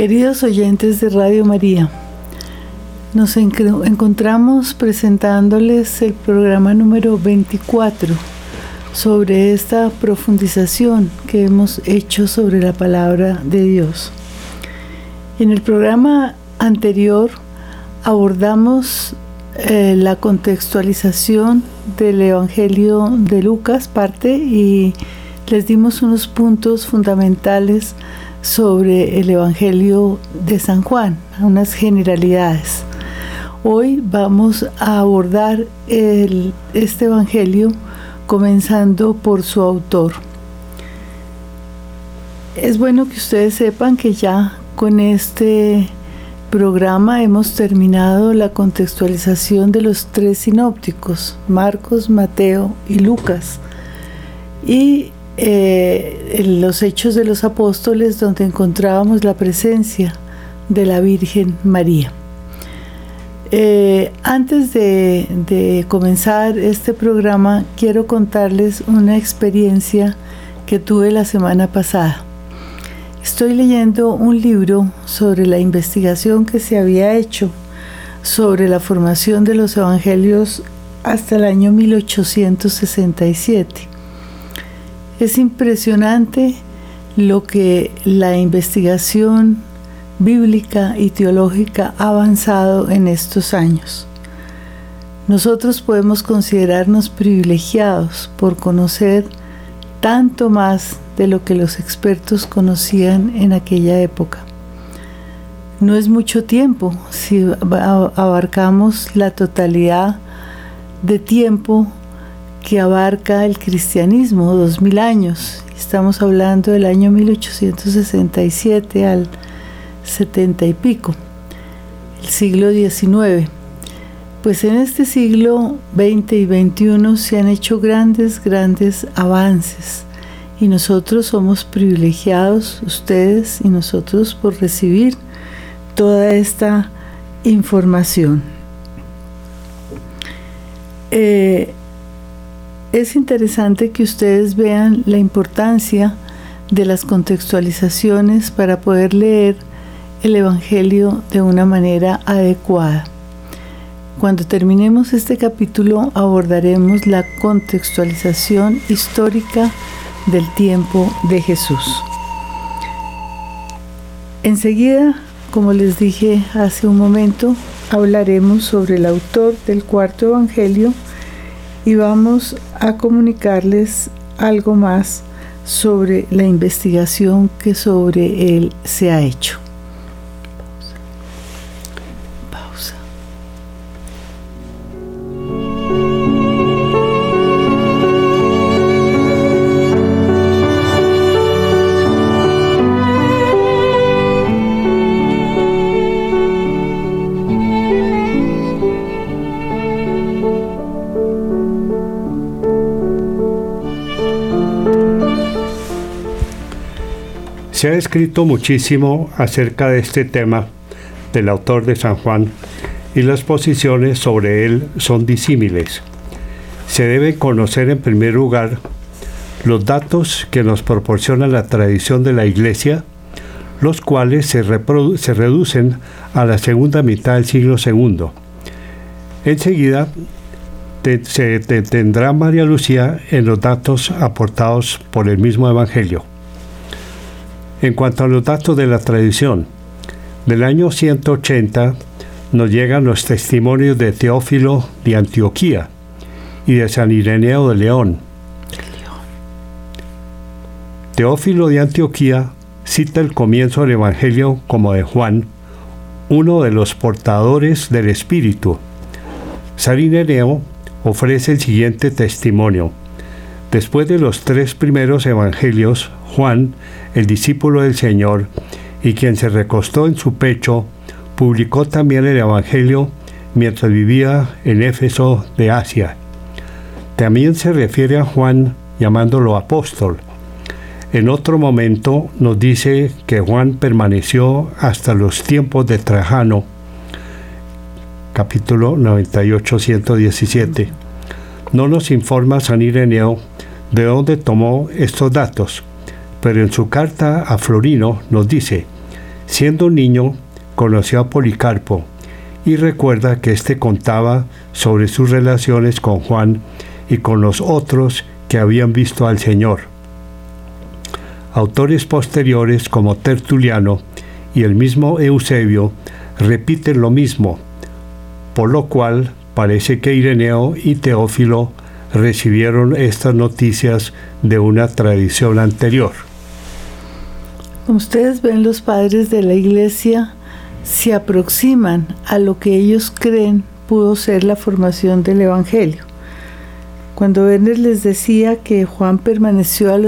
Queridos oyentes de Radio María, nos encontramos presentándoles el programa número 24 sobre esta profundización que hemos hecho sobre la palabra de Dios. En el programa anterior abordamos eh, la contextualización del Evangelio de Lucas, parte, y les dimos unos puntos fundamentales sobre el Evangelio de San Juan, unas generalidades. Hoy vamos a abordar este Evangelio comenzando por su autor. Es bueno que ustedes sepan que ya con este programa hemos terminado la contextualización de los tres sinópticos, Marcos, Mateo y Lucas. Y eh, los hechos de los apóstoles donde encontrábamos la presencia de la Virgen María. Eh, antes de, de, comenzar este programa, quiero contarles una experiencia que tuve la semana pasada. Estoy leyendo un libro sobre la investigación que se había hecho sobre la formación de los evangelios hasta el año 1867. Es impresionante lo que la investigación bíblica y teológica ha avanzado en estos años. Nosotros podemos considerarnos privilegiados por conocer tanto más de lo que los expertos conocían en aquella época. No es mucho tiempo si abarcamos la totalidad de tiempo que abarca el cristianismo, dos mil años. Estamos hablando del año 1867 al 70 y pico, el siglo XIX. Pues en este siglo XX y XXI se han hecho grandes, grandes avances y nosotros somos privilegiados, ustedes y nosotros, por recibir toda esta información. Eh, es interesante que ustedes vean la importancia de las contextualizaciones para poder leer el Evangelio de una manera adecuada. Cuando terminemos este capítulo abordaremos la contextualización histórica del tiempo de Jesús. Enseguida, como les dije hace un momento, hablaremos sobre el autor del cuarto Evangelio, y vamos a comunicarles algo más sobre la investigación que sobre él se ha hecho. Se ha escrito muchísimo acerca de este tema del autor de San Juan y las posiciones sobre él son disímiles. Se debe conocer en primer lugar los datos que nos proporciona la tradición de la Iglesia, los cuales se, reducen a la segunda mitad del siglo II. Enseguida se detendrá María Lucía en los datos aportados por el mismo Evangelio. En cuanto a los datos de la tradición, del año 180 nos llegan los testimonios de Teófilo de Antioquía y de San Ireneo de León. Teófilo de Antioquía cita el comienzo del Evangelio como de Juan, uno de los portadores del Espíritu. San Ireneo ofrece el siguiente testimonio. Después de los tres primeros evangelios, Juan, el discípulo del Señor, y quien se recostó en su pecho, publicó también el Evangelio mientras vivía en Éfeso de Asia. También se refiere a Juan llamándolo apóstol. En otro momento nos dice que Juan permaneció hasta los tiempos de Trajano, capítulo 98, 117. No nos informa San Ireneo de dónde tomó estos datos, pero en su carta a Florino nos dice, siendo un niño, conoció a Policarpo y recuerda que éste contaba sobre sus relaciones con Juan y con los otros que habían visto al Señor. Autores posteriores como Tertuliano y el mismo Eusebio repiten lo mismo, por lo cual parece que Ireneo y Teófilo recibieron estas noticias de una tradición anterior. Como ustedes ven, los padres de la iglesia se aproximan a lo que ellos creen pudo ser la formación del Evangelio. Cuando Werner les decía que Juan permaneció en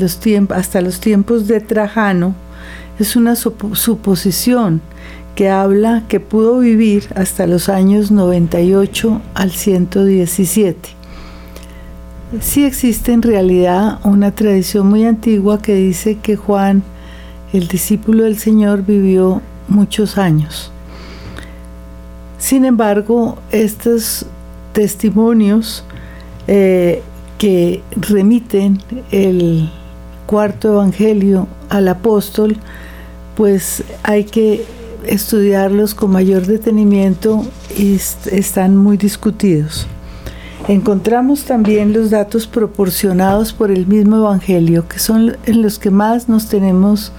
los hasta los tiempos de Trajano, es una suposición que habla que pudo vivir hasta los años 98 al 117. Sí existe en realidad una tradición muy antigua que dice que Juan, el discípulo del Señor, vivió muchos años. Sin embargo, estos testimonios eh, que remiten el cuarto evangelio al apóstol, pues hay que estudiarlos con mayor detenimiento y están muy discutidos. Encontramos también los datos proporcionados por el mismo Evangelio, que son en los que más nos tenemos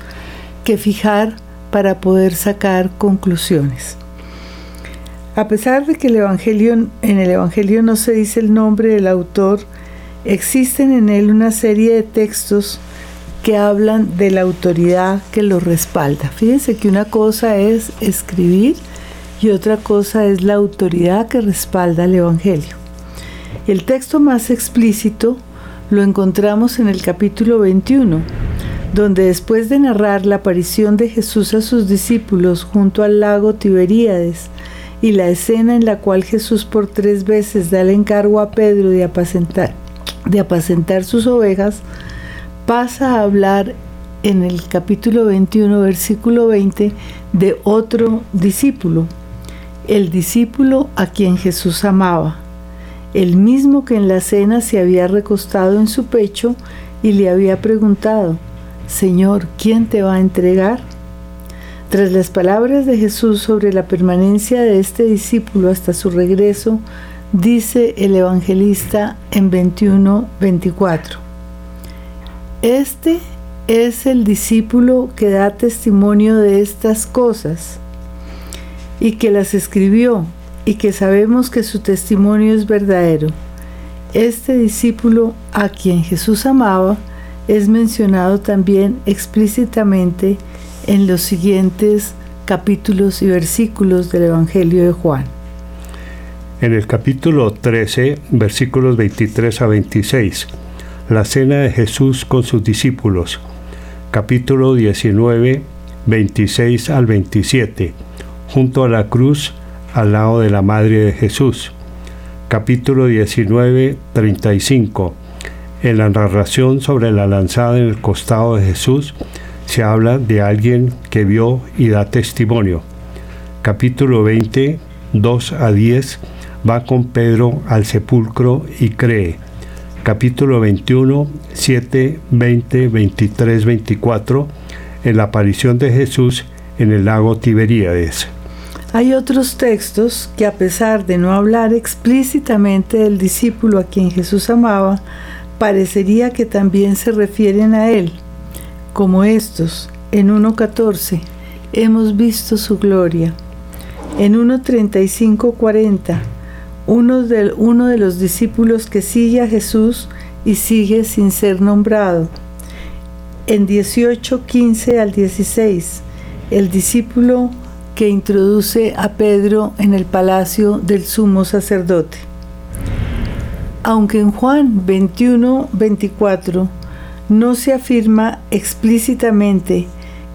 que fijar para poder sacar conclusiones. A pesar de que en el Evangelio no se dice el nombre del autor, existen en él una serie de textos que hablan de la autoridad que lo respalda. Fíjense que una cosa es escribir y otra cosa es la autoridad que respalda el Evangelio. El texto más explícito lo encontramos en el capítulo 21, donde después de narrar la aparición de Jesús a sus discípulos junto al lago Tiberíades y la escena en la cual Jesús por tres veces da el encargo a Pedro de apacentar, sus ovejas, pasa a hablar en el capítulo 21, versículo 20, de otro discípulo, el discípulo a quien Jesús amaba, el mismo que en la cena se había recostado en su pecho y le había preguntado, Señor, ¿quién te va a entregar? Tras las palabras de Jesús sobre la permanencia de este discípulo hasta su regreso, dice el evangelista en 21-24, Este es el discípulo que da testimonio de estas cosas y que las escribió y que sabemos que su testimonio es verdadero. Este discípulo a quien Jesús amaba, es mencionado también explícitamente en los siguientes capítulos y versículos del Evangelio de Juan. En el capítulo 13, versículos 23 a 26, la cena de Jesús con sus discípulos. Capítulo 19, 26 al 27, junto a la cruz al lado de la Madre de Jesús. Capítulo 19, 35 en la narración sobre la lanzada en el costado de Jesús se habla de alguien que vio y da testimonio. Capítulo 20, 2 a 10 va con Pedro al sepulcro y cree. Capítulo 21, 7, 20, 23, 24 en la aparición de Jesús en el lago Tiberíades. Hay otros textos que a pesar de no hablar explícitamente del discípulo a quien Jesús amaba, parecería que también se refieren a Él, como estos, en 1.14, hemos visto su gloria. En 1.35.40, uno de, uno de los discípulos que sigue a Jesús y sigue sin ser nombrado. En 18.15 al 16, el discípulo que introduce a Pedro en el palacio del sumo sacerdote. Aunque en Juan 21, 24 no se afirma explícitamente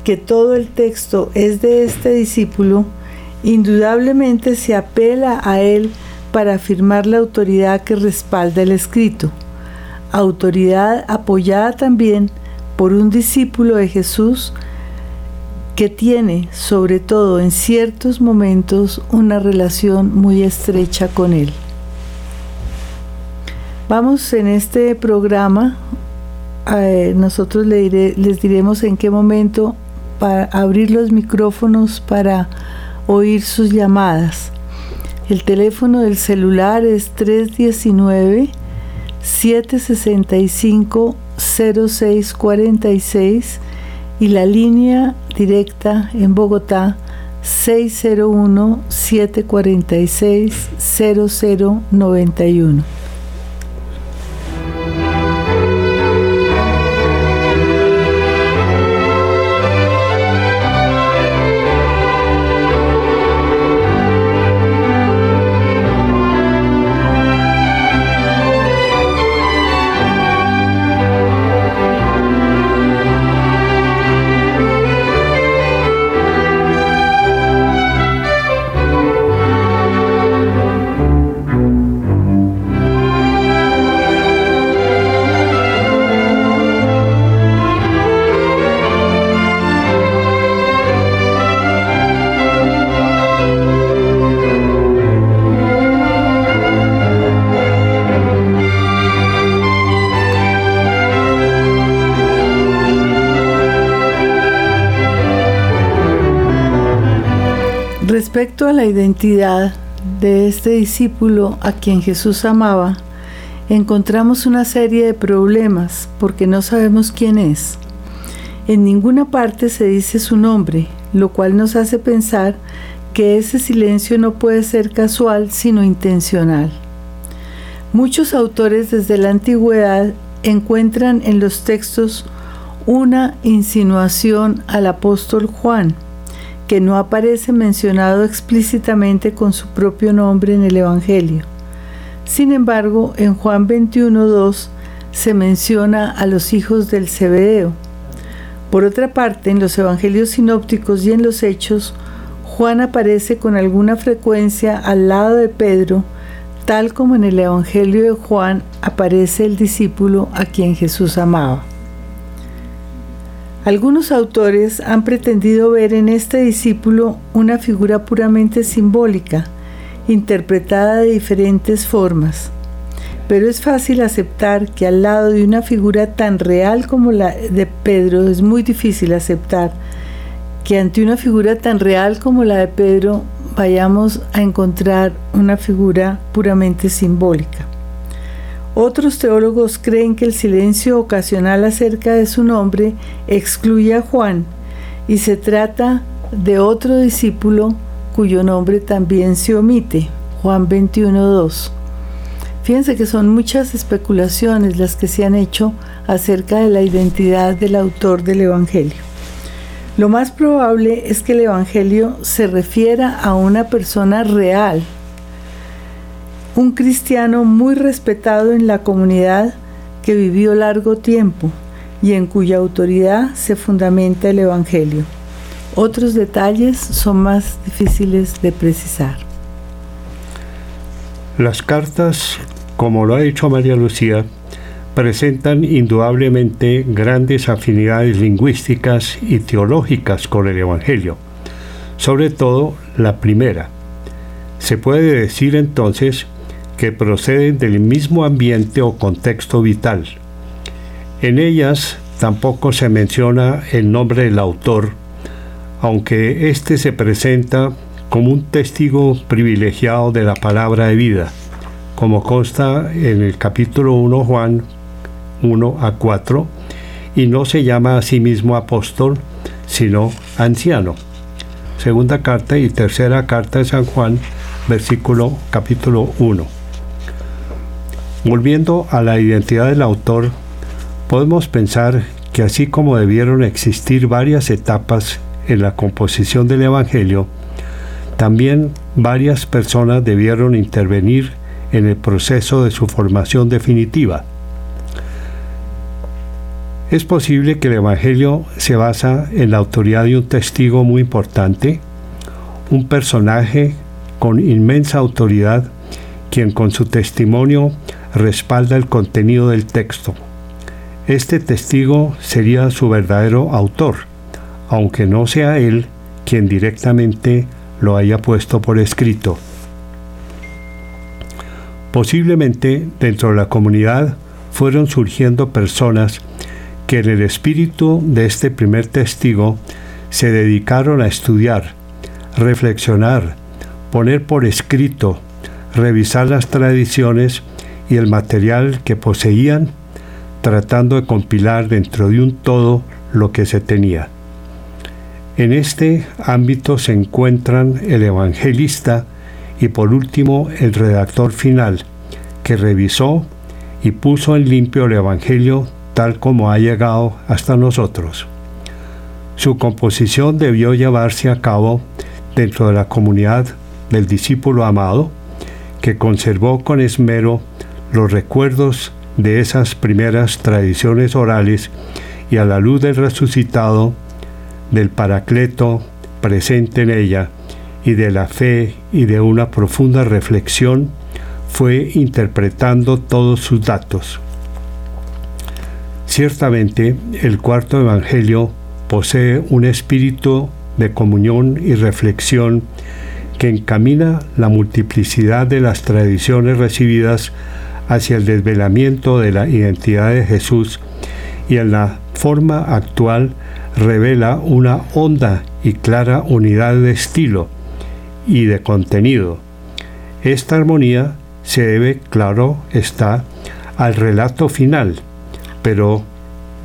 que todo el texto es de este discípulo, indudablemente se apela a él para afirmar la autoridad que respalda el escrito, autoridad apoyada también por un discípulo de Jesús que tiene, sobre todo en ciertos momentos, una relación muy estrecha con Él. Vamos en este programa, eh, nosotros les diremos en qué momento para abrir los micrófonos para oír sus llamadas. El teléfono del celular es 319 765 0646 y la línea directa en Bogotá 601 la identidad de este discípulo a quien Jesús amaba, encontramos una serie de problemas porque no sabemos quién es. En ninguna parte se dice su nombre, lo cual nos hace pensar que ese silencio no puede ser casual sino intencional. Muchos autores desde la antigüedad encuentran en los textos una insinuación al apóstol Juan, que no aparece mencionado explícitamente con su propio nombre en el Evangelio. Sin embargo, en Juan 21.2 se menciona a los hijos del Zebedeo. Por otra parte, en los Evangelios sinópticos y en los Hechos, Juan aparece con alguna frecuencia al lado de Pedro, tal como en el Evangelio de Juan aparece el discípulo a quien Jesús amaba. Algunos autores han pretendido ver en este discípulo una figura puramente simbólica, interpretada de diferentes formas. Pero es fácil aceptar que al lado de una figura tan real como la de Pedro, es muy difícil aceptar que ante una figura tan real como la de Pedro vayamos a encontrar una figura puramente simbólica. Otros teólogos creen que el silencio ocasional acerca de su nombre excluye a Juan y se trata de otro discípulo cuyo nombre también se omite, Juan 21.2. Fíjense que son muchas especulaciones las que se han hecho acerca de la identidad del autor del Evangelio. Lo más probable es que el Evangelio se refiera a una persona real, un cristiano muy respetado en la comunidad que vivió largo tiempo y en cuya autoridad se fundamenta el Evangelio. Otros detalles son más difíciles de precisar. Las cartas, como lo ha dicho María Lucía, presentan indudablemente grandes afinidades lingüísticas y teológicas con el Evangelio, sobre todo la primera. Se puede decir entonces que proceden del mismo ambiente o contexto vital. En ellas tampoco se menciona el nombre del autor, aunque éste se presenta como un testigo privilegiado de la palabra de vida, como consta en el capítulo 1 Juan 1 a 4, y no se llama a sí mismo apóstol, sino anciano. Segunda carta y tercera carta de San Juan, versículo capítulo 1. Volviendo a la identidad del autor, podemos pensar que así como debieron existir varias etapas en la composición del Evangelio, también varias personas debieron intervenir en el proceso de su formación definitiva. Es posible que el Evangelio se basa en la autoridad de un testigo muy importante, un personaje con inmensa autoridad, quien con su testimonio respalda el contenido del texto. este testigo sería su verdadero autor, aunque no sea él quien directamente lo haya puesto por escrito. Posiblemente dentro de la comunidad fueron surgiendo personas que en el espíritu de este primer testigo se dedicaron a estudiar, reflexionar, poner por escrito, revisar las tradiciones y el material que poseían, tratando de compilar dentro de un todo lo que se tenía. En este ámbito se encuentran el evangelista y por último el redactor final, que revisó y puso en limpio el Evangelio tal como ha llegado hasta nosotros. Su composición debió llevarse a cabo dentro de la comunidad del discípulo amado, que conservó con esmero los recuerdos de esas primeras tradiciones orales y a la luz del resucitado, del Paracleto presente en ella y de la fe y de una profunda reflexión, fue interpretando todos sus datos. Ciertamente, el cuarto Evangelio posee un espíritu de comunión y reflexión que encamina la multiplicidad de las tradiciones recibidas hacia el desvelamiento de la identidad de Jesús y en la forma actual revela una honda y clara unidad de estilo y de contenido. Esta armonía se debe, claro, está al relato final, pero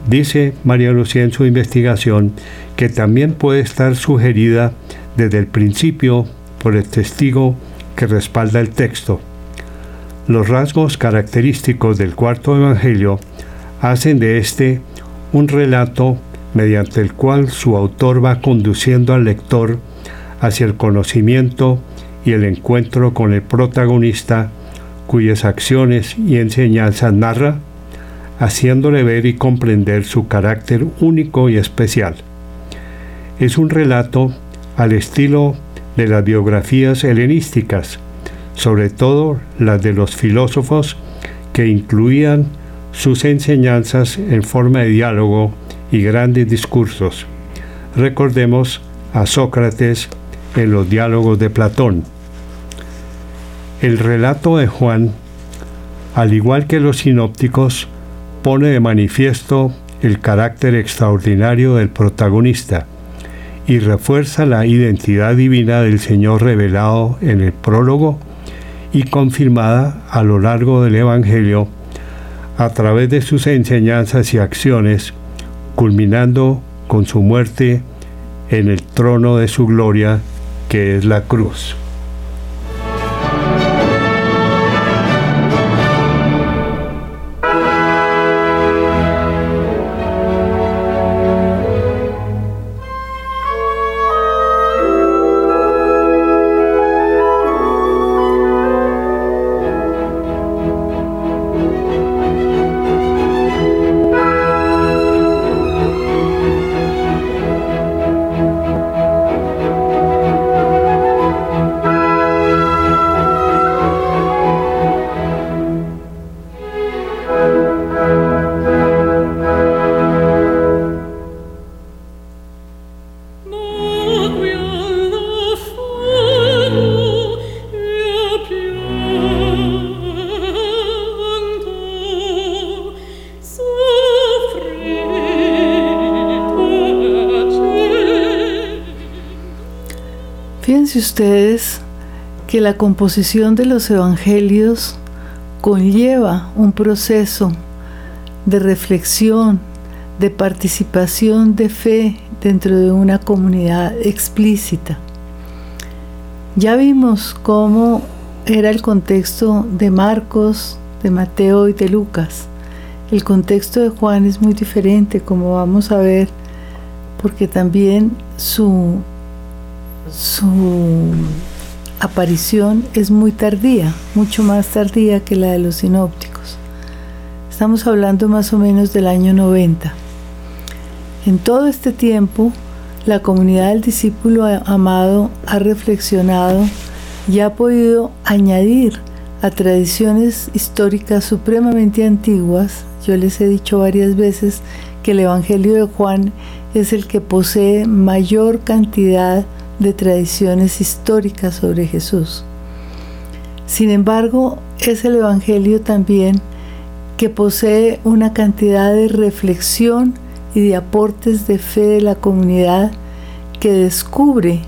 dice María Lucía en su investigación que también puede estar sugerida desde el principio por el testigo que respalda el texto. Los rasgos característicos del cuarto evangelio hacen de este un relato mediante el cual su autor va conduciendo al lector hacia el conocimiento y el encuentro con el protagonista cuyas acciones y enseñanzas narra, haciéndole ver y comprender su carácter único y especial. Es un relato al estilo de las biografías helenísticas, sobre todo las de los filósofos que incluían sus enseñanzas en forma de diálogo y grandes discursos. Recordemos a Sócrates en los diálogos de Platón. El relato de Juan, al igual que los sinópticos, pone de manifiesto el carácter extraordinario del protagonista y refuerza la identidad divina del Señor revelado en el prólogo y confirmada a lo largo del Evangelio a través de sus enseñanzas y acciones, culminando con su muerte en el trono de su gloria, que es la cruz. Ustedes que la composición de los evangelios conlleva un proceso de reflexión, de participación de fe dentro de una comunidad explícita. Ya vimos cómo era el contexto de Marcos, de Mateo y de Lucas. El contexto de Juan es muy diferente, como vamos a ver, porque también su su aparición es muy tardía, mucho más tardía que la de los sinópticos. Estamos hablando más o menos del año 90. En todo este tiempo, la comunidad del discípulo amado ha reflexionado y ha podido añadir a tradiciones históricas supremamente antiguas Yo les he dicho varias veces que el Evangelio de Juan es el que posee mayor cantidad de tradiciones históricas sobre Jesús. Sin embargo, es el Evangelio también que posee una cantidad de reflexión y de aportes de fe de la comunidad que descubre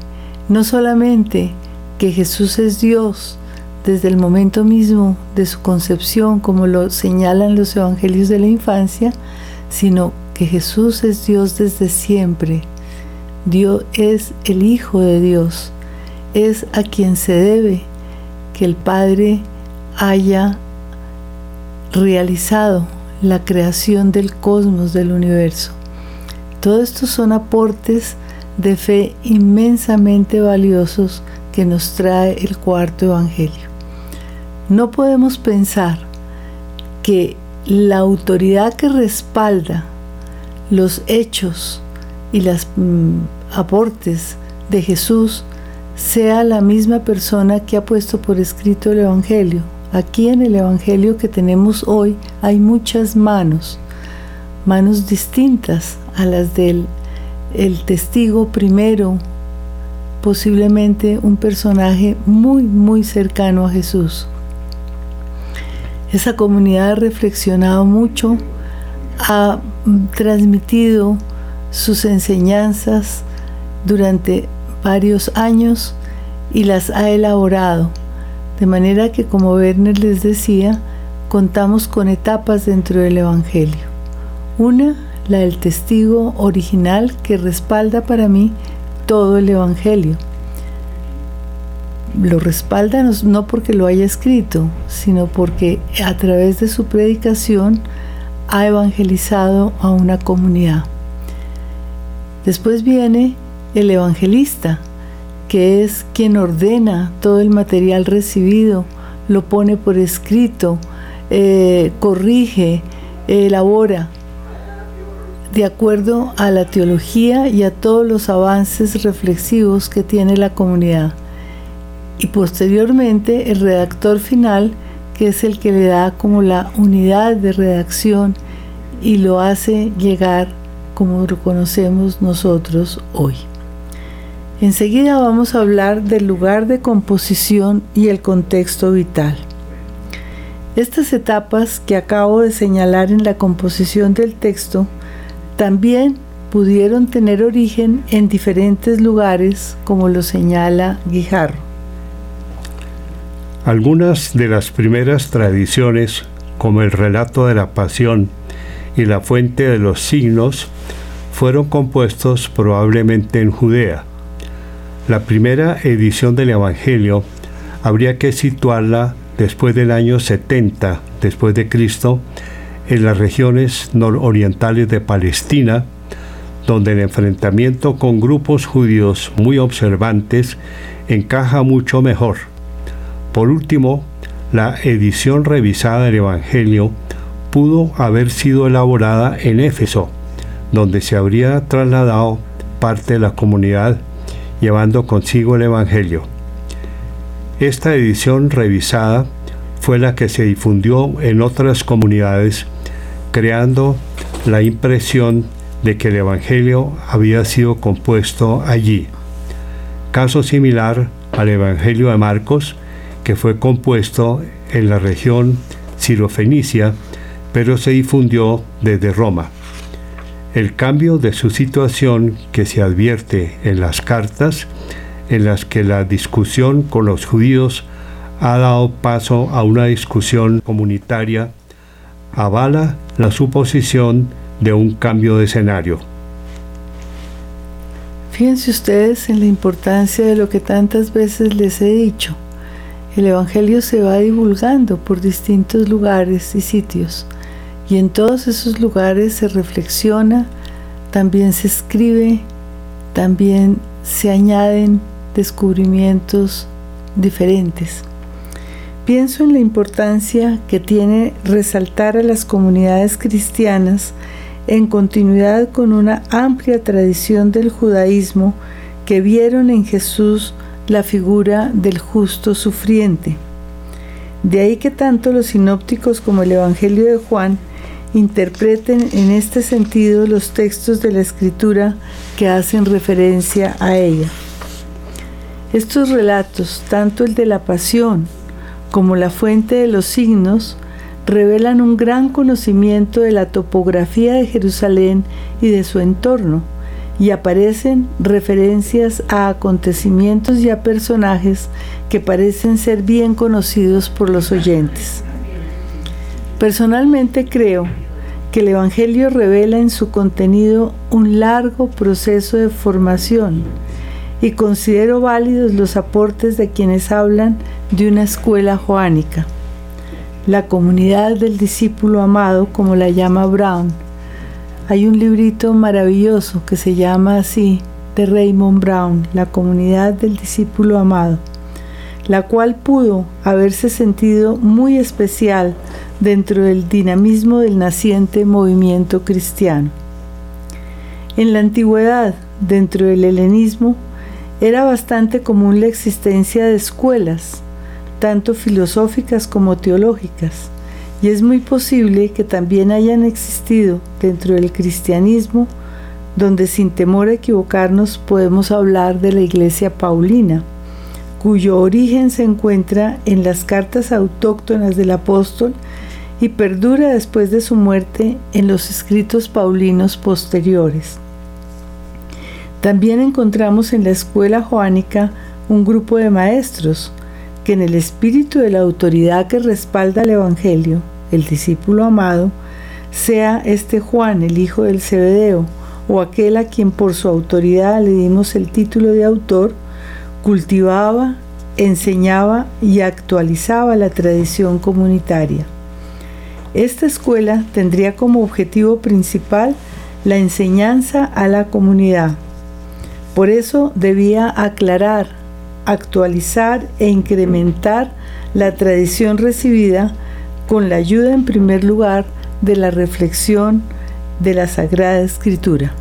no solamente que Jesús es Dios desde el momento mismo de su concepción, como lo señalan los evangelios de la infancia, sino que Jesús es Dios desde siempre. Dios es el Hijo de Dios, es a quien se debe que el Padre haya realizado la creación del cosmos, del universo. Todos estos son aportes de fe inmensamente valiosos que nos trae el cuarto Evangelio. No podemos pensar que la autoridad que respalda los hechos y los mm, aportes de Jesús sea la misma persona que ha puesto por escrito el Evangelio. Aquí en el Evangelio que tenemos hoy hay muchas manos, manos distintas a las del el testigo primero, posiblemente un personaje muy, muy cercano a Jesús. Esa comunidad ha reflexionado mucho, ha transmitido sus enseñanzas durante varios años y las ha elaborado. De manera que, como Werner les decía, contamos con etapas dentro del Evangelio. Una la del testigo original que respalda para mí todo el Evangelio. Lo respalda no porque lo haya escrito, sino porque a través de su predicación ha evangelizado a una comunidad. Después viene el evangelista, que es quien ordena todo el material recibido, lo pone por escrito, eh, corrige, elabora de acuerdo a la teología y a todos los avances reflexivos que tiene la comunidad. Y posteriormente el redactor final, que es el que le da como la unidad de redacción y lo hace llegar como lo conocemos nosotros hoy. Enseguida vamos a hablar del lugar de composición y el contexto vital. Estas etapas que acabo de señalar en la composición del texto también pudieron tener origen en diferentes lugares, como lo señala Guijarro. Algunas de las primeras tradiciones, como el relato de la pasión y la fuente de los signos, fueron compuestos probablemente en Judea. La primera edición del Evangelio habría que situarla después del año 70 después de Cristo en las regiones nororientales de Palestina, donde el enfrentamiento con grupos judíos muy observantes encaja mucho mejor. Por último, la edición revisada del Evangelio pudo haber sido elaborada en Éfeso, donde se habría trasladado parte de la comunidad llevando consigo el Evangelio. Esta edición revisada fue la que se difundió en otras comunidades creando la impresión de que el Evangelio había sido compuesto allí. Caso similar al Evangelio de Marcos, que fue compuesto en la región sirofenicia, pero se difundió desde Roma. El cambio de su situación que se advierte en las cartas, en las que la discusión con los judíos ha dado paso a una discusión comunitaria avala la suposición de un cambio de escenario. Fíjense ustedes en la importancia de lo que tantas veces les he dicho. El Evangelio se va divulgando por distintos lugares y sitios y en todos esos lugares se reflexiona, también se escribe, también se añaden descubrimientos diferentes. Pienso en la importancia que tiene resaltar a las comunidades cristianas en continuidad con una amplia tradición del judaísmo que vieron en Jesús la figura del justo sufriente. De ahí que tanto los sinópticos como el Evangelio de Juan interpreten en este sentido los textos de la escritura que hacen referencia a ella. Estos relatos, tanto el de la pasión como la fuente de los signos, revelan un gran conocimiento de la topografía de Jerusalén y de su entorno, y aparecen referencias a acontecimientos y a personajes que parecen ser bien conocidos por los oyentes. Personalmente creo que el Evangelio revela en su contenido un largo proceso de formación, y considero válidos los aportes de quienes hablan de una escuela joánica. La comunidad del discípulo amado, como la llama Brown. Hay un librito maravilloso que se llama así, de Raymond Brown, La comunidad del discípulo amado, la cual pudo haberse sentido muy especial dentro del dinamismo del naciente movimiento cristiano. En la antigüedad, dentro del helenismo, era bastante común la existencia de escuelas, tanto filosóficas como teológicas, y es muy posible que también hayan existido dentro del cristianismo, donde sin temor a equivocarnos podemos hablar de la iglesia paulina, cuyo origen se encuentra en las cartas autóctonas del apóstol y perdura después de su muerte en los escritos paulinos posteriores. También encontramos en la escuela joánica un grupo de maestros que en el espíritu de la autoridad que respalda el Evangelio, el discípulo amado, sea este Juan, el hijo del Cebedeo, o aquel a quien por su autoridad le dimos el título de autor, cultivaba, enseñaba y actualizaba la tradición comunitaria. Esta escuela tendría como objetivo principal la enseñanza a la comunidad por eso debía aclarar, actualizar e incrementar la tradición recibida con la ayuda en primer lugar de la reflexión de la Sagrada Escritura.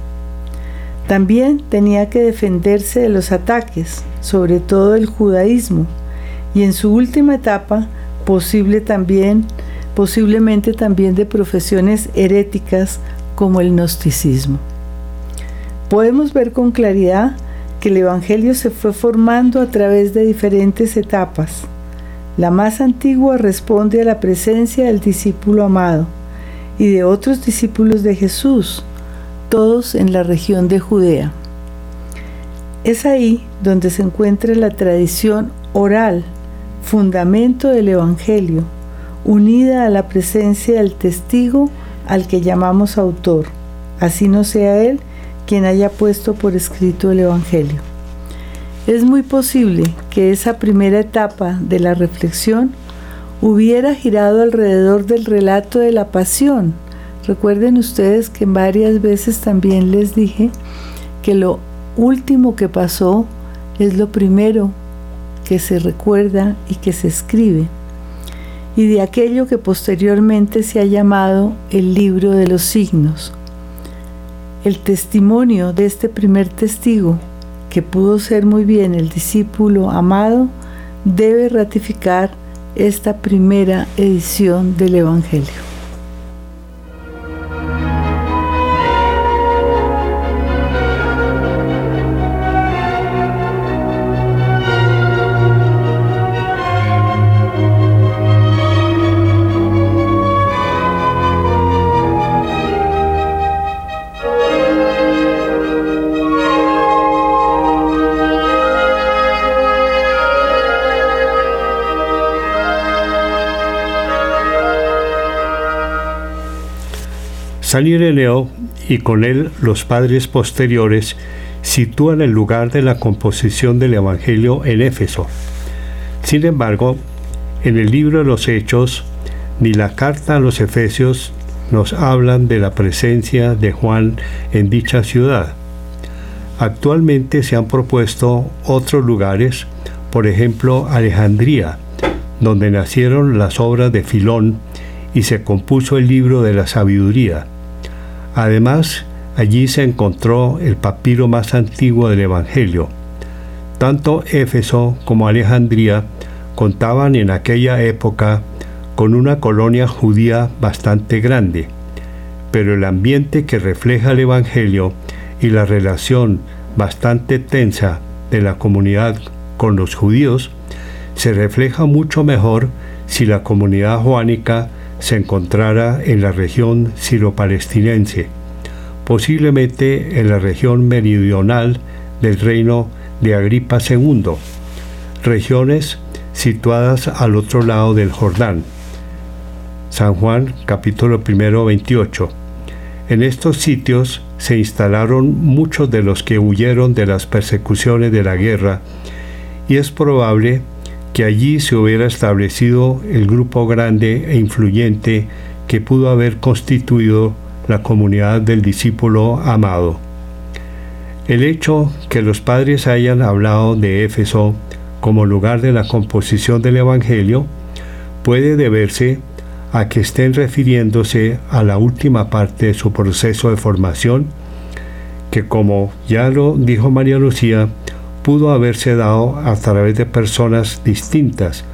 También tenía que defenderse de los ataques, sobre todo el judaísmo, y en su última etapa, posible también, posiblemente también de profesiones heréticas como el gnosticismo podemos ver con claridad que el Evangelio se fue formando a través de diferentes etapas. La más antigua responde a la presencia del discípulo amado y de otros discípulos de Jesús, todos en la región de Judea. Es ahí donde se encuentra la tradición oral, fundamento del Evangelio, unida a la presencia del testigo al que llamamos autor, así no sea él quien haya puesto por escrito el Evangelio. Es muy posible que esa primera etapa de la reflexión hubiera girado alrededor del relato de la pasión. Recuerden ustedes que varias veces también les dije que lo último que pasó es lo primero que se recuerda y que se escribe, y de aquello que posteriormente se ha llamado el libro de los signos. El testimonio de este primer testigo, que pudo ser muy bien el discípulo amado, debe ratificar esta primera edición del Evangelio. San Ireneo y con él los padres posteriores sitúan el lugar de la composición del Evangelio en Éfeso. Sin embargo, en el libro de los Hechos, ni la carta a los Efesios nos hablan de la presencia de Juan en dicha ciudad. Actualmente se han propuesto otros lugares, por ejemplo Alejandría, donde nacieron las obras de Filón y se compuso el libro de la sabiduría. Además, allí se encontró el papiro más antiguo del Evangelio. Tanto Éfeso como Alejandría contaban en aquella época con una colonia judía bastante grande, pero el ambiente que refleja el Evangelio y la relación bastante tensa de la comunidad con los judíos se refleja mucho mejor si la comunidad juánica se encontrara en la región siro-palestinense, posiblemente en la región meridional del reino de Agripa II, regiones situadas al otro lado del Jordán. San Juan capítulo 1 28. En estos sitios se instalaron muchos de los que huyeron de las persecuciones de la guerra y es probable que allí se hubiera establecido el grupo grande e influyente que pudo haber constituido la comunidad del discípulo amado. El hecho que los padres hayan hablado de Éfeso como lugar de la composición del Evangelio puede deberse a que estén refiriéndose a la última parte de su proceso de formación, que como ya lo dijo María Lucía, pudo haberse dado a través de personas distintas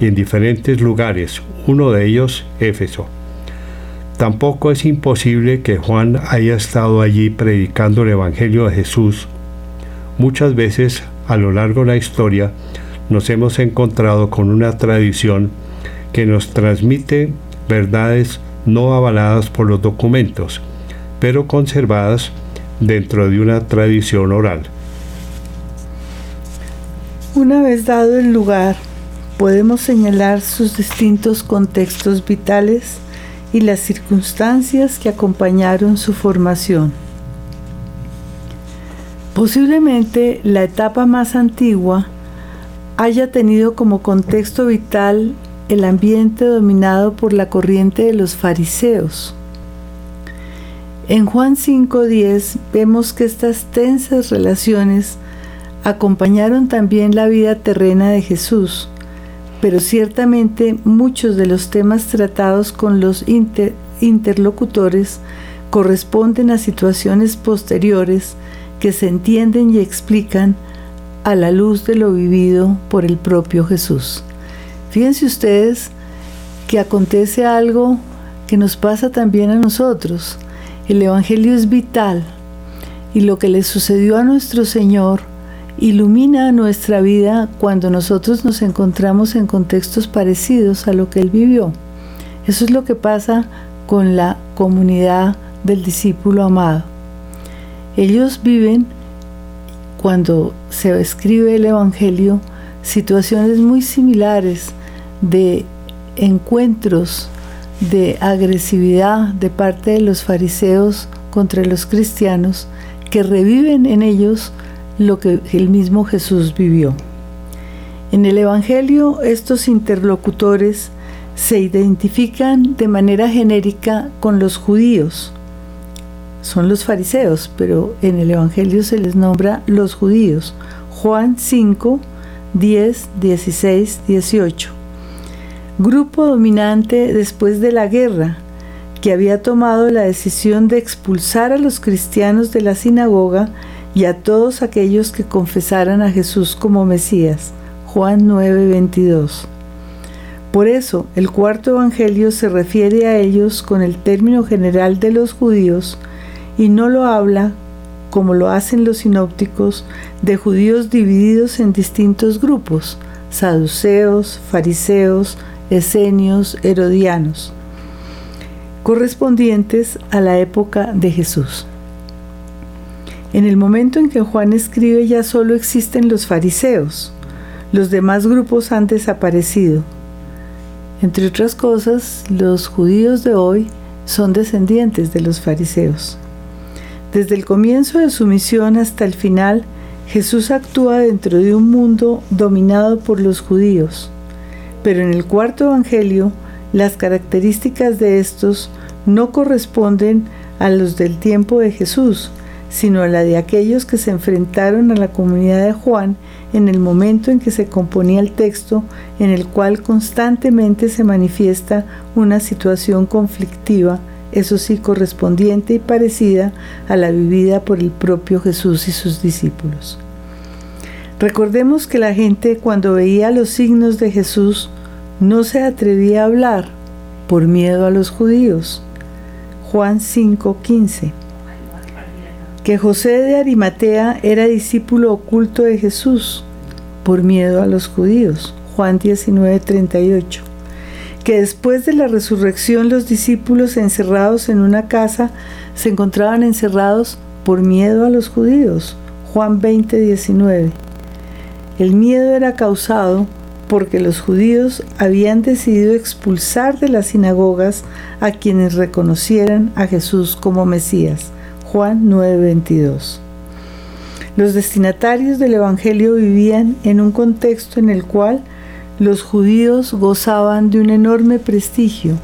y en diferentes lugares, uno de ellos Éfeso. Tampoco es imposible que Juan haya estado allí predicando el Evangelio de Jesús. Muchas veces a lo largo de la historia nos hemos encontrado con una tradición que nos transmite verdades no avaladas por los documentos, pero conservadas dentro de una tradición oral. Una vez dado el lugar, podemos señalar sus distintos contextos vitales y las circunstancias que acompañaron su formación. Posiblemente la etapa más antigua haya tenido como contexto vital el ambiente dominado por la corriente de los fariseos. En Juan 5.10 vemos que estas tensas relaciones acompañaron también la vida terrena de Jesús, pero ciertamente muchos de los temas tratados con los interlocutores corresponden a situaciones posteriores que se entienden y explican a la luz de lo vivido por el propio Jesús. Fíjense ustedes que acontece algo que nos pasa también a nosotros. El Evangelio es vital y lo que le sucedió a nuestro Señor ilumina nuestra vida cuando nosotros nos encontramos en contextos parecidos a lo que Él vivió. Eso es lo que pasa con la comunidad del discípulo amado. Ellos viven, cuando se escribe el Evangelio, situaciones muy similares de encuentros de agresividad de parte de los fariseos contra los cristianos que reviven en ellos lo que el mismo Jesús vivió. En el Evangelio estos interlocutores se identifican de manera genérica con los judíos. Son los fariseos, pero en el Evangelio se les nombra los judíos. Juan 5, 10, 16, 18. Grupo dominante después de la guerra, que había tomado la decisión de expulsar a los cristianos de la sinagoga y a todos aquellos que confesaran a Jesús como Mesías. Juan 9:22. Por eso, el cuarto Evangelio se refiere a ellos con el término general de los judíos y no lo habla, como lo hacen los sinópticos, de judíos divididos en distintos grupos, saduceos, fariseos, esenios, herodianos, correspondientes a la época de Jesús. En el momento en que Juan escribe ya solo existen los fariseos. Los demás grupos han desaparecido. Entre otras cosas, los judíos de hoy son descendientes de los fariseos. Desde el comienzo de su misión hasta el final, Jesús actúa dentro de un mundo dominado por los judíos. Pero en el cuarto Evangelio, las características de estos no corresponden a los del tiempo de Jesús, sino la de aquellos que se enfrentaron a la comunidad de Juan en el momento en que se componía el texto en el cual constantemente se manifiesta una situación conflictiva, eso sí correspondiente y parecida a la vivida por el propio Jesús y sus discípulos. Recordemos que la gente cuando veía los signos de Jesús no se atrevía a hablar por miedo a los judíos. Juan 5:15. Que José de Arimatea era discípulo oculto de Jesús por miedo a los judíos. Juan 19:38. Que después de la resurrección los discípulos encerrados en una casa se encontraban encerrados por miedo a los judíos. Juan 20:19. El miedo era causado porque los judíos habían decidido expulsar de las sinagogas a quienes reconocieran a Jesús como Mesías. Juan 9:22. Los destinatarios del Evangelio vivían en un contexto en el cual los judíos gozaban de un enorme prestigio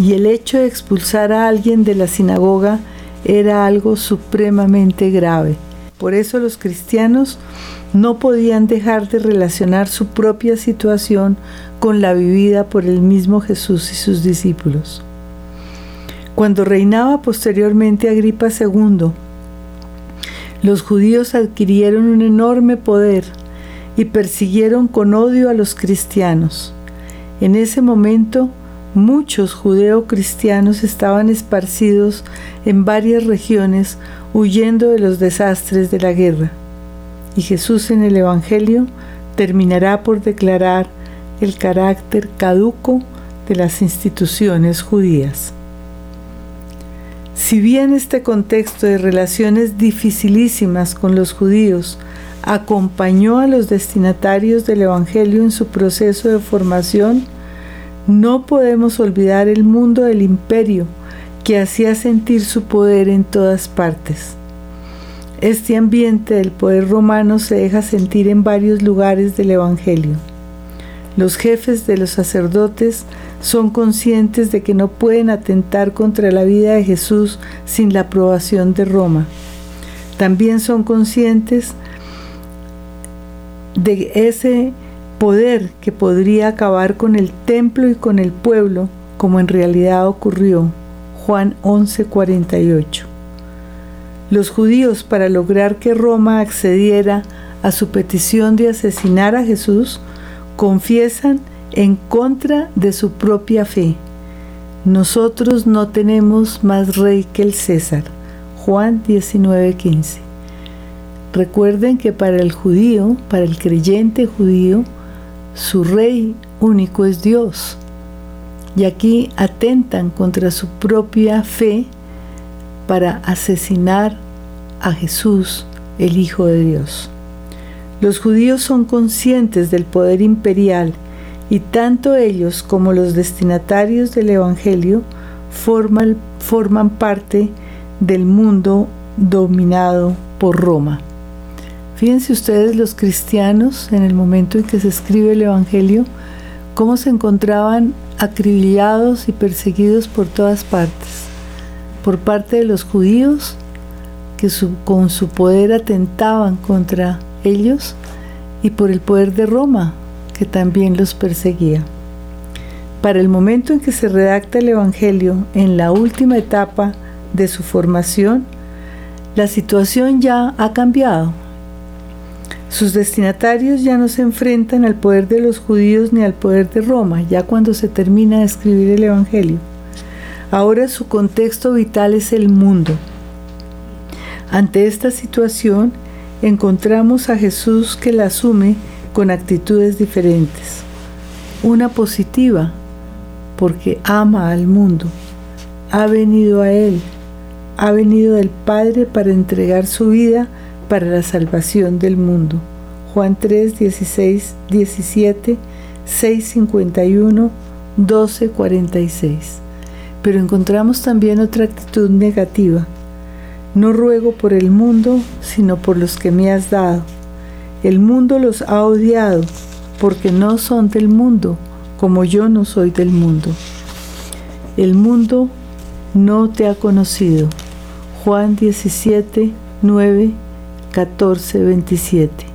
y el hecho de expulsar a alguien de la sinagoga era algo supremamente grave. Por eso los cristianos no podían dejar de relacionar su propia situación con la vivida por el mismo Jesús y sus discípulos. Cuando reinaba posteriormente Agripa II, los judíos adquirieron un enorme poder y persiguieron con odio a los cristianos. En ese momento, muchos judeo-cristianos estaban esparcidos en varias regiones huyendo de los desastres de la guerra y Jesús en el Evangelio terminará por declarar el carácter caduco de las instituciones judías. Si bien este contexto de relaciones dificilísimas con los judíos acompañó a los destinatarios del Evangelio en su proceso de formación, no podemos olvidar el mundo del imperio que hacía sentir su poder en todas partes. Este ambiente del poder romano se deja sentir en varios lugares del Evangelio. Los jefes de los sacerdotes son conscientes de que no pueden atentar contra la vida de Jesús sin la aprobación de Roma. También son conscientes de ese poder que podría acabar con el templo y con el pueblo, como en realidad ocurrió. Juan 11:48. Los judíos, para lograr que Roma accediera a su petición de asesinar a Jesús, confiesan en contra de su propia fe. Nosotros no tenemos más rey que el César. Juan 19:15. Recuerden que para el judío, para el creyente judío, su rey único es Dios. Y aquí atentan contra su propia fe para asesinar a Jesús, el Hijo de Dios. Los judíos son conscientes del poder imperial y tanto ellos como los destinatarios del Evangelio forman, parte del mundo dominado por Roma. Fíjense ustedes los cristianos en el momento en que se escribe el Evangelio, cómo se encontraban acribillados y perseguidos por todas partes por parte de los judíos que con su poder atentaban contra ellos y por el poder de Roma que también los perseguía. Para el momento en que se redacta el Evangelio, en la última etapa de su formación, la situación ya ha cambiado. Sus destinatarios ya no se enfrentan al poder de los judíos ni al poder de Roma, ya cuando se termina de escribir el Evangelio Ahora su contexto vital es el mundo. Ante esta situación, encontramos a Jesús que la asume con actitudes diferentes. Una positiva, porque ama al mundo. Ha venido a Él. Ha venido del Padre para entregar su vida para la salvación del mundo. Juan 3, 16, 17, 6, 51, 12, 46 pero encontramos también otra actitud negativa. No ruego por el mundo, sino por los que me has dado. El mundo los ha odiado, porque no son del mundo, como yo no soy del mundo. El mundo no te ha conocido. Juan 17, 9, 14, 27.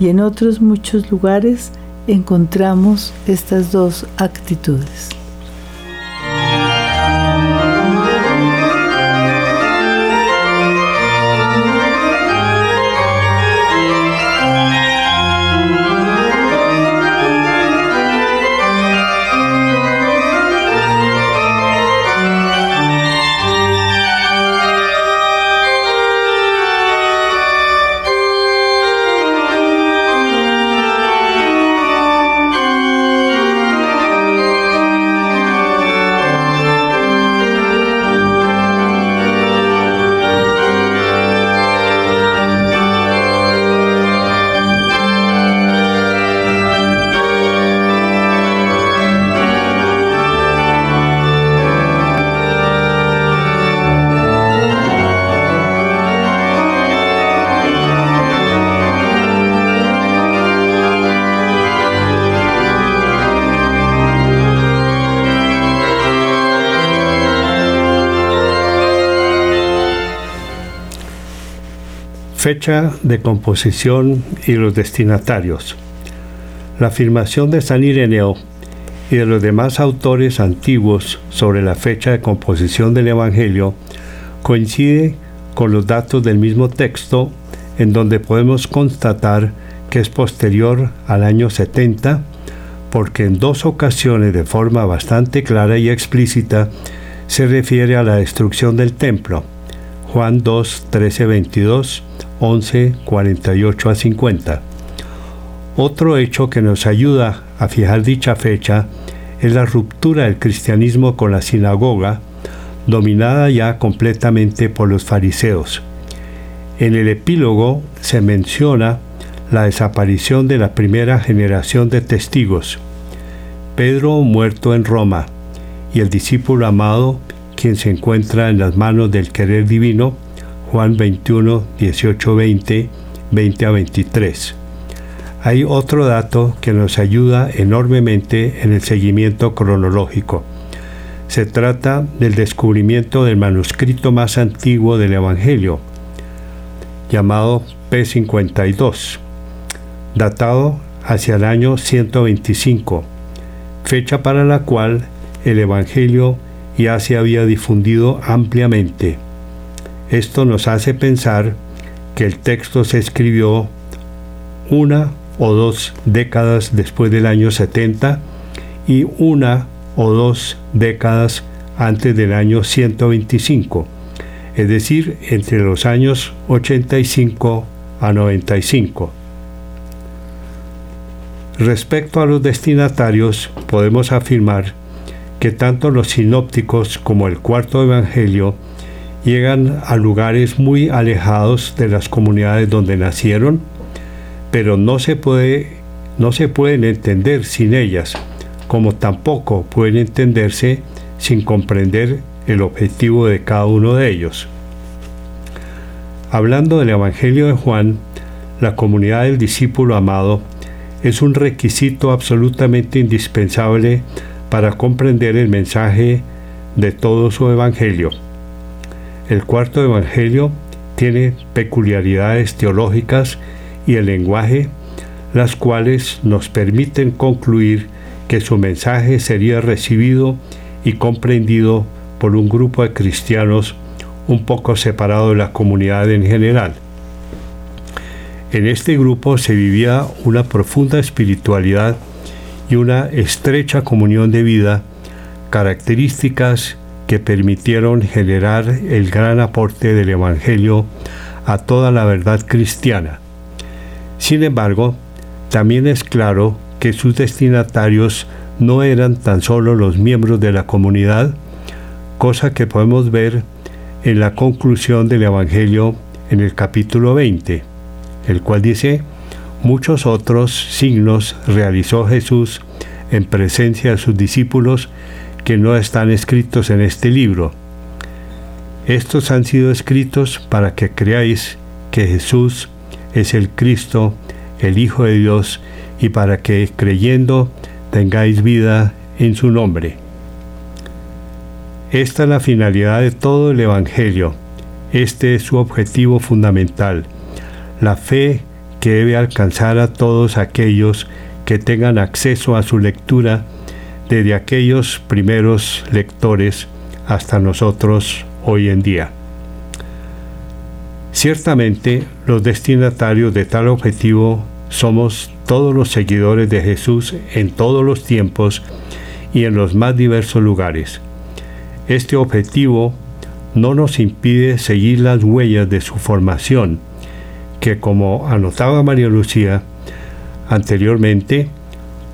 Y en otros muchos lugares encontramos estas dos actitudes. Fecha de composición y los destinatarios. La afirmación de San Ireneo y de los demás autores antiguos sobre la fecha de composición del Evangelio coincide con los datos del mismo texto en donde podemos constatar que es posterior al año 70 porque en dos ocasiones de forma bastante clara y explícita se refiere a la destrucción del templo. Juan 2, 13, 22, 11, 48 a 50. Otro hecho que nos ayuda a fijar dicha fecha es la ruptura del cristianismo con la sinagoga, dominada ya completamente por los fariseos. En el epílogo se menciona la desaparición de la primera generación de testigos, Pedro muerto en Roma y el discípulo amado quien se encuentra en las manos del querer divino, Juan 21, 18, 20, 20 a 23. Hay otro dato que nos ayuda enormemente en el seguimiento cronológico. Se trata del descubrimiento del manuscrito más antiguo del Evangelio, llamado P52, datado hacia el año 125, fecha para la cual el Evangelio ya se había difundido ampliamente. Esto nos hace pensar que el texto se escribió una o dos décadas después del año 70 y una o dos décadas antes del año 125, es decir, entre los años 85 a 95. Respecto a los destinatarios, podemos afirmar que tanto los sinópticos como el cuarto evangelio llegan a lugares muy alejados de las comunidades donde nacieron, pero no se, puede, no se pueden entender sin ellas, como tampoco pueden entenderse sin comprender el objetivo de cada uno de ellos. Hablando del Evangelio de Juan, la comunidad del discípulo amado es un requisito absolutamente indispensable para comprender el mensaje de todo su Evangelio. El cuarto Evangelio tiene peculiaridades teológicas y el lenguaje, las cuales nos permiten concluir que su mensaje sería recibido y comprendido por un grupo de cristianos un poco separado de la comunidad en general. En este grupo se vivía una profunda espiritualidad y una estrecha comunión de vida, características que permitieron generar el gran aporte del Evangelio a toda la verdad cristiana. Sin embargo, también es claro que sus destinatarios no eran tan solo los miembros de la comunidad, cosa que podemos ver en la conclusión del Evangelio en el capítulo 20, el cual dice, Muchos otros signos realizó Jesús en presencia de sus discípulos que no están escritos en este libro. Estos han sido escritos para que creáis que Jesús es el Cristo, el Hijo de Dios, y para que creyendo tengáis vida en su nombre. Esta es la finalidad de todo el Evangelio. Este es su objetivo fundamental. La fe que debe alcanzar a todos aquellos que tengan acceso a su lectura desde aquellos primeros lectores hasta nosotros hoy en día. Ciertamente, los destinatarios de tal objetivo somos todos los seguidores de Jesús en todos los tiempos y en los más diversos lugares. Este objetivo no nos impide seguir las huellas de su formación, que como anotaba María Lucía anteriormente,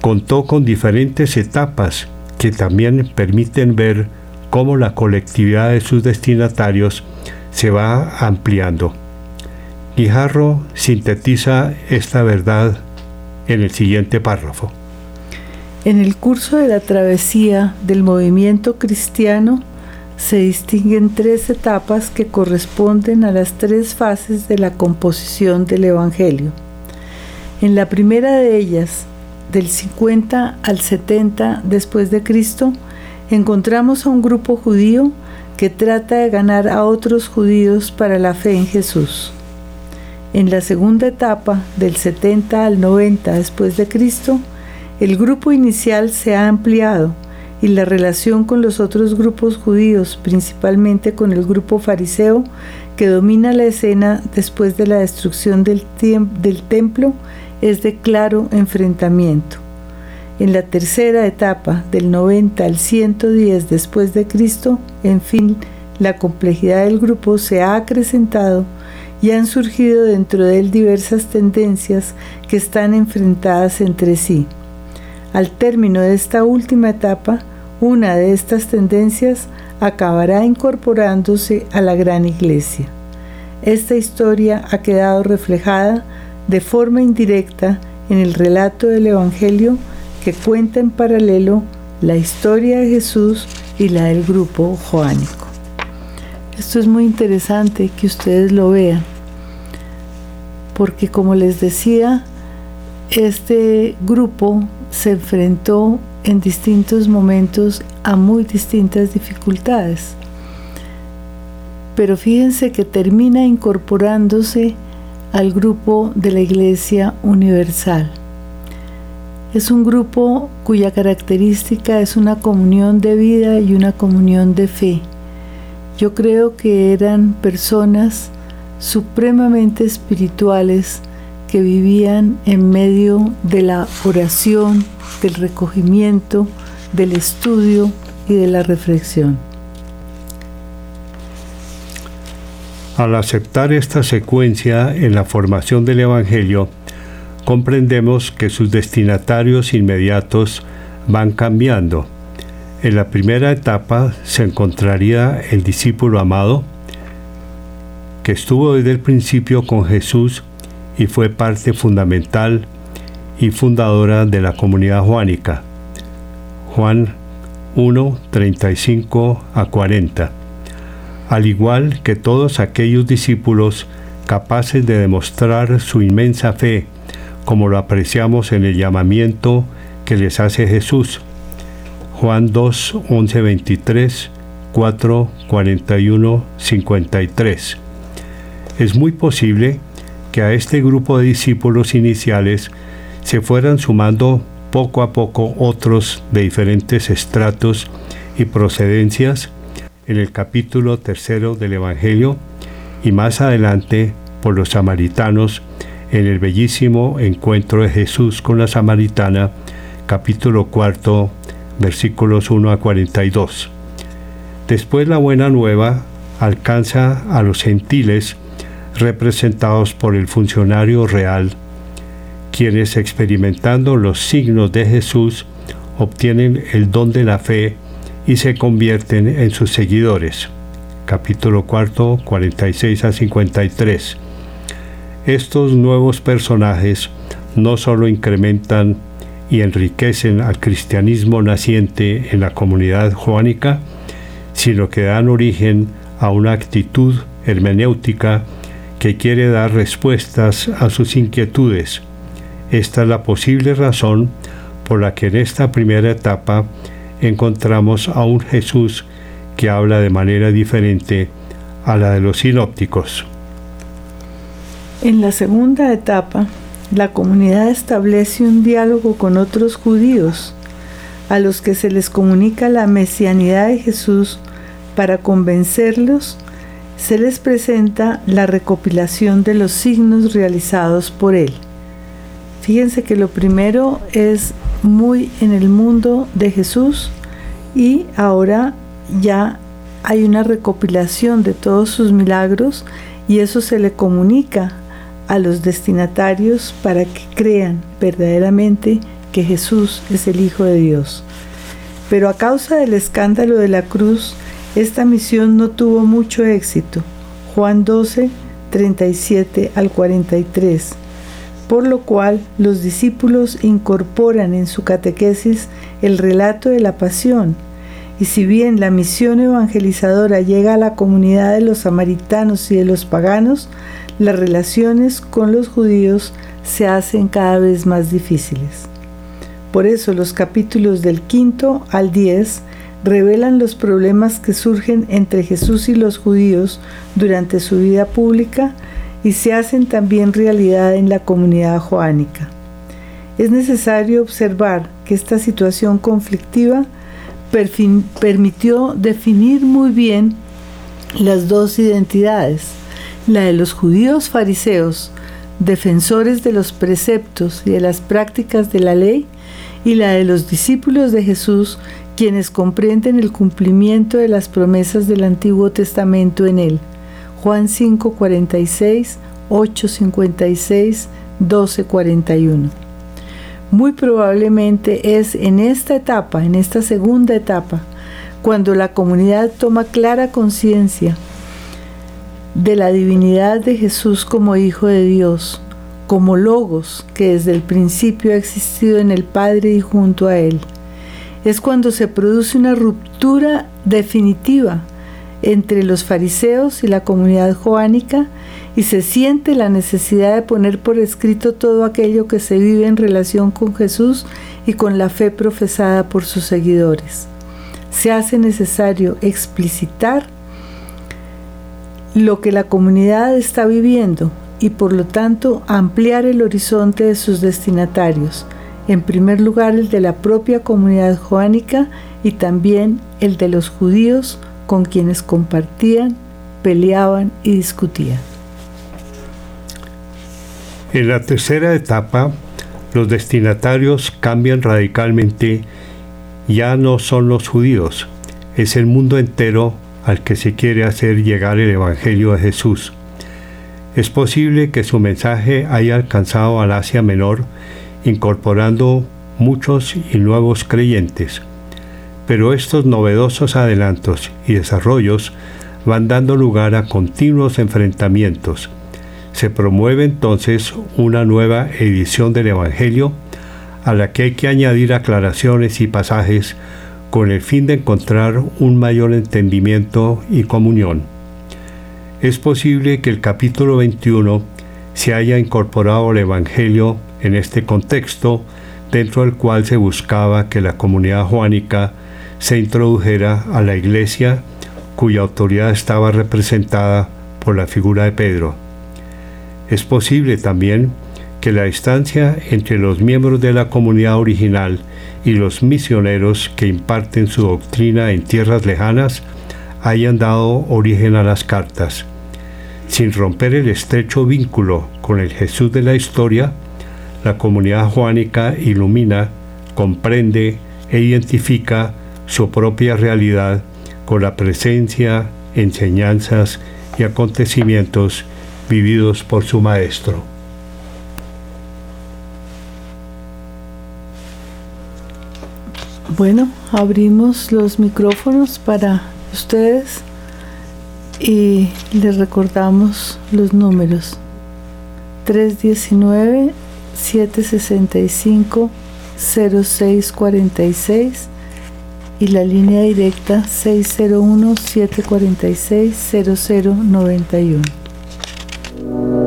contó con diferentes etapas que también permiten ver cómo la colectividad de sus destinatarios se va ampliando. Guijarro sintetiza esta verdad en el siguiente párrafo. En el curso de la travesía del movimiento cristiano, se distinguen tres etapas que corresponden a las tres fases de la composición del Evangelio. En la primera de ellas, del 50 al 70 después de Cristo, encontramos a un grupo judío que trata de ganar a otros judíos para la fe en Jesús. En la segunda etapa, del 70 al 90 después de Cristo, el grupo inicial se ha ampliado y la relación con los otros grupos judíos, principalmente con el grupo fariseo, que domina la escena después de la destrucción del, del templo, es de claro enfrentamiento. En la tercera etapa, del 90 al 110 después de Cristo, en fin, la complejidad del grupo se ha acrecentado y han surgido dentro de él diversas tendencias que están enfrentadas entre sí. Al término de esta última etapa, una de estas tendencias acabará incorporándose a la gran iglesia. Esta historia ha quedado reflejada de forma indirecta en el relato del Evangelio que cuenta en paralelo la historia de Jesús y la del grupo joánico. Esto es muy interesante que ustedes lo vean, porque como les decía, este grupo se enfrentó en distintos momentos a muy distintas dificultades. Pero fíjense que termina incorporándose al grupo de la Iglesia Universal. Es un grupo cuya característica es una comunión de vida y una comunión de fe. Yo creo que eran personas supremamente espirituales que vivían en medio de la oración, del recogimiento, del estudio y de la reflexión. Al aceptar esta secuencia en la formación del Evangelio, comprendemos que sus destinatarios inmediatos van cambiando. En la primera etapa se encontraría el discípulo amado, que estuvo desde el principio con Jesús y fue parte fundamental y fundadora de la comunidad juánica. Juan 1, 35 a 40. Al igual que todos aquellos discípulos capaces de demostrar su inmensa fe, como lo apreciamos en el llamamiento que les hace Jesús. Juan 2, 11, 23, 4, 41, 53. Es muy posible que a este grupo de discípulos iniciales se fueran sumando poco a poco otros de diferentes estratos y procedencias en el capítulo tercero del Evangelio y más adelante por los samaritanos en el bellísimo encuentro de Jesús con la samaritana, capítulo cuarto, versículos 1 a 42. Después la buena nueva alcanza a los gentiles representados por el funcionario real, quienes experimentando los signos de Jesús obtienen el don de la fe y se convierten en sus seguidores. Capítulo 4, 46 a 53. Estos nuevos personajes no solo incrementan y enriquecen al cristianismo naciente en la comunidad joánica, sino que dan origen a una actitud hermenéutica que quiere dar respuestas a sus inquietudes. Esta es la posible razón por la que en esta primera etapa encontramos a un Jesús que habla de manera diferente a la de los sinópticos. En la segunda etapa, la comunidad establece un diálogo con otros judíos, a los que se les comunica la mesianidad de Jesús para convencerlos se les presenta la recopilación de los signos realizados por él. Fíjense que lo primero es muy en el mundo de Jesús y ahora ya hay una recopilación de todos sus milagros y eso se le comunica a los destinatarios para que crean verdaderamente que Jesús es el Hijo de Dios. Pero a causa del escándalo de la cruz, esta misión no tuvo mucho éxito. Juan 12, 37 al 43. Por lo cual los discípulos incorporan en su catequesis el relato de la pasión. Y si bien la misión evangelizadora llega a la comunidad de los samaritanos y de los paganos, las relaciones con los judíos se hacen cada vez más difíciles. Por eso los capítulos del quinto al 10 revelan los problemas que surgen entre Jesús y los judíos durante su vida pública y se hacen también realidad en la comunidad joánica. Es necesario observar que esta situación conflictiva permitió definir muy bien las dos identidades, la de los judíos fariseos, defensores de los preceptos y de las prácticas de la ley, y la de los discípulos de Jesús, quienes comprenden el cumplimiento de las promesas del Antiguo Testamento en él. Juan 5, 46, 8, 56, 12, 41. Muy probablemente es en esta etapa, en esta segunda etapa, cuando la comunidad toma clara conciencia de la divinidad de Jesús como Hijo de Dios, como Logos que desde el principio ha existido en el Padre y junto a Él. Es cuando se produce una ruptura definitiva entre los fariseos y la comunidad joánica y se siente la necesidad de poner por escrito todo aquello que se vive en relación con Jesús y con la fe profesada por sus seguidores. Se hace necesario explicitar lo que la comunidad está viviendo y por lo tanto ampliar el horizonte de sus destinatarios, en primer lugar el de la propia comunidad joánica y también el de los judíos con quienes compartían, peleaban y discutían. En la tercera etapa, los destinatarios cambian radicalmente, ya no son los judíos, es el mundo entero al que se quiere hacer llegar el Evangelio de Jesús. Es posible que su mensaje haya alcanzado al Asia Menor, incorporando muchos y nuevos creyentes. Pero estos novedosos adelantos y desarrollos van dando lugar a continuos enfrentamientos. Se promueve entonces una nueva edición del Evangelio a la que hay que añadir aclaraciones y pasajes con el fin de encontrar un mayor entendimiento y comunión. Es posible que el capítulo 21 se haya incorporado al Evangelio en este contexto, dentro del cual se buscaba que la comunidad juánica se introdujera a la iglesia cuya autoridad estaba representada por la figura de Pedro. Es posible también que la distancia entre los miembros de la comunidad original y los misioneros que imparten su doctrina en tierras lejanas hayan dado origen a las cartas. Sin romper el estrecho vínculo con el Jesús de la historia, la comunidad juánica ilumina, comprende e identifica su propia realidad con la presencia, enseñanzas y acontecimientos vividos por su Maestro. Bueno, abrimos los micrófonos para ustedes y les recordamos los números 319 765 0646 y la línea directa 601-746-0091.